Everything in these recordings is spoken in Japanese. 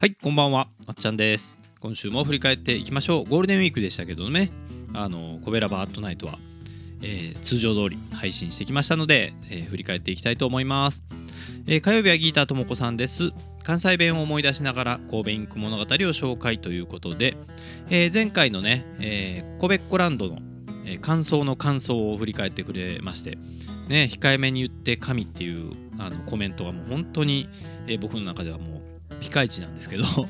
はいこんばんは。あっちゃんです。今週も振り返っていきましょう。ゴールデンウィークでしたけどね。あのコベラバアットナイトは、えー通常通り配信してきましたので、えー振り返っていきたいと思います、えー火曜日はギーターともこさんです。関西弁を思い出しながら神戸インク物語を紹介ということで、えー前回のね、えー、コベッコランドの、感想の感想を振り返ってくれましてね控えめに言って神っていうあのコメントがもう本当に、えー僕の中ではもうピカイチなんですけど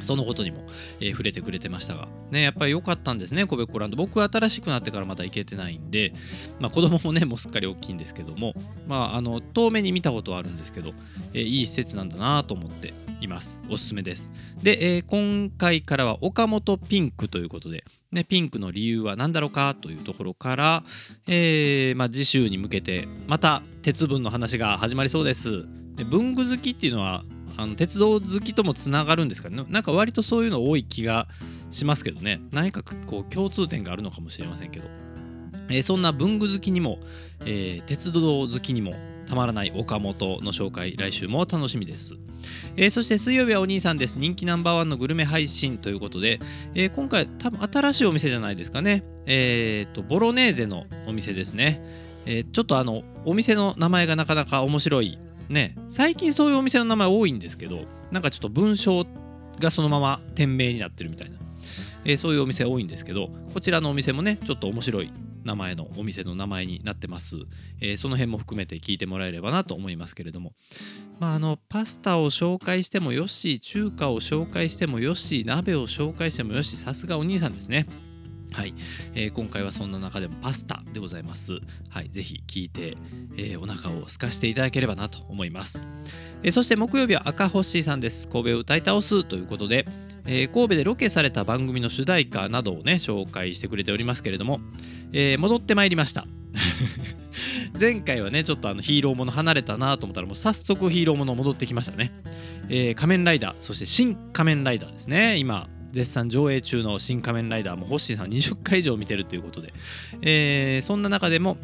そのことにも、えー触れてくれてましたが。ねやっぱり良かったんですねコベコランド。僕は新しくなってからまだ行けてないんでまあ子供もねもうすっかり大きいんですけどもまああの遠目に見たことはあるんですけど、えーいい施設なんだなと思っています。おすすめです。で、えー今回からは岡本ピンクということで、ね、ピンクの理由は何だろうかというところから、えまあ、次週に向けてまた鉄分の話が始まりそうです。で文具好きっていうのはあの鉄道好きともつながるんですかね？なんか割とそういうの多い気がしますけどね。何かこう共通点があるのかもしれませんけど、えーそんな文具好きにも、えー鉄道好きにもたまらない岡本の紹介来週も楽しみです、えーそして水曜日はお兄さんです。人気ナンバーワンのグルメ配信ということで、えー今回多分新しいお店じゃないですかね。えーとボロネーゼのお店ですね、えーちょっとあのお店の名前がなかなか面白いね最近そういうお店の名前多いんですけどなんかちょっと文章がそのまま店名になってるみたいな、えーそういうお店多いんですけどこちらのお店もねちょっと面白い名前のお店の名前になってます、えーその辺も含めて聞いてもらえればなと思いますけれども。まああのパスタを紹介してもよし中華を紹介してもよし鍋を紹介してもよしさすがお兄さんですね。はい、えー今回はそんな中でもパスタでございます。はい、ぜひ聞いて、えーお腹を空かしていただければなと思います。えーそして木曜日は赤星さんです。神戸を歌い倒すということで、え神戸でロケされた番組の主題歌などをね紹介してくれておりますけれども、え戻ってまいりました。前回はねちょっとあのヒーローもの離れたなと思ったらもう早速ヒーローもの戻ってきましたね、えー仮面ライダーそして新仮面ライダーですね今絶賛上映中の新仮面ライダーもホッシーさん20回以上見てるということで、えーそんな中でも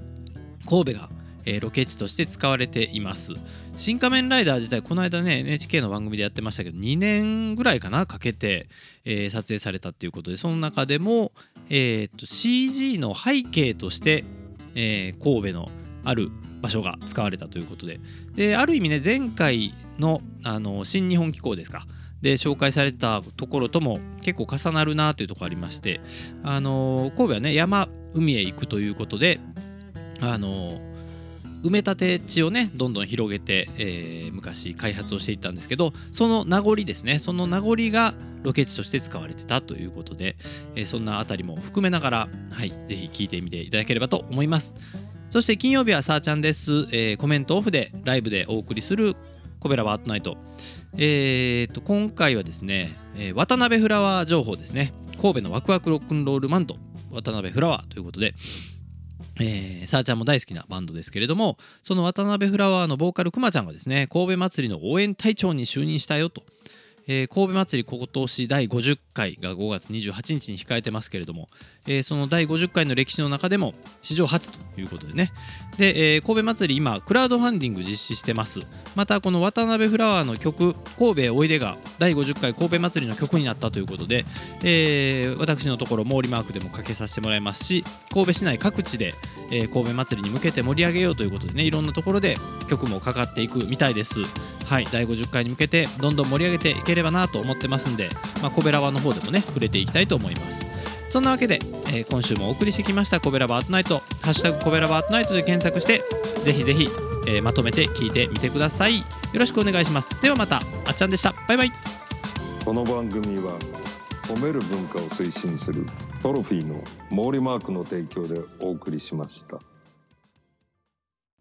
神戸が、えーロケ地として使われています。新仮面ライダー自体この間ね NHK の番組でやってましたけど2年ぐらいかなかけて、えー撮影されたっていうことでその中でも、えーと CG の背景として、えー神戸のある場所が使われたということで。である意味ね前回のあの新日本機構ですかで紹介されたところとも結構重なるなというところありましてあの神戸はね山海へ行くということであの埋め立て地をねどんどん広げて、えー昔開発をしていったんですけどその名残ですねその名残がロケ地として使われてたということで、えそんなあたりも含めながら、はい、ぜひ聞いてみていただければと思います。そして金曜日はさーちゃんです、えーコメントオフでライブでお送りするコベラバートナイト。えー、と今回はですね、えー渡辺フラワー情報ですね。神戸のワクワクロックンロールマンド渡辺フラワーということで、えー、さあちゃんも大好きなバンドですけれどもその渡辺フラワーのボーカルくまちゃんがですね神戸祭りの応援隊長に就任したよと、えー神戸祭り今年第50回が5月28日に控えてますけれども、えーその第50回の歴史の中でも史上初ということでね。で、えー神戸祭り今クラウドファンディング実施してます。またこの渡辺フラワーの曲「神戸おいで」が第50回神戸祭りの曲になったということで、えー私のところ毛利マークでもかけさせてもらいますし神戸市内各地で、え神戸祭りに向けて盛り上げようということでねいろんなところで曲もかかっていくみたいです。はい第50回に向けてどんどん盛り上げていければなと思ってますんで、まあ、神戸ラワの方でもね触れていきたいと思います。そんなわけで、えー今週もお送りしてきました「コベラバートナイト」「ハッシュタグコベラバートナイト」で検索してぜひぜひ、えーまとめて聞いてみてください。よろしくお願いします。ではまたあっちゃんでした。バイバイ。この番組は褒める文化を推進するトロフィーの毛利マークの提供でお送りしました。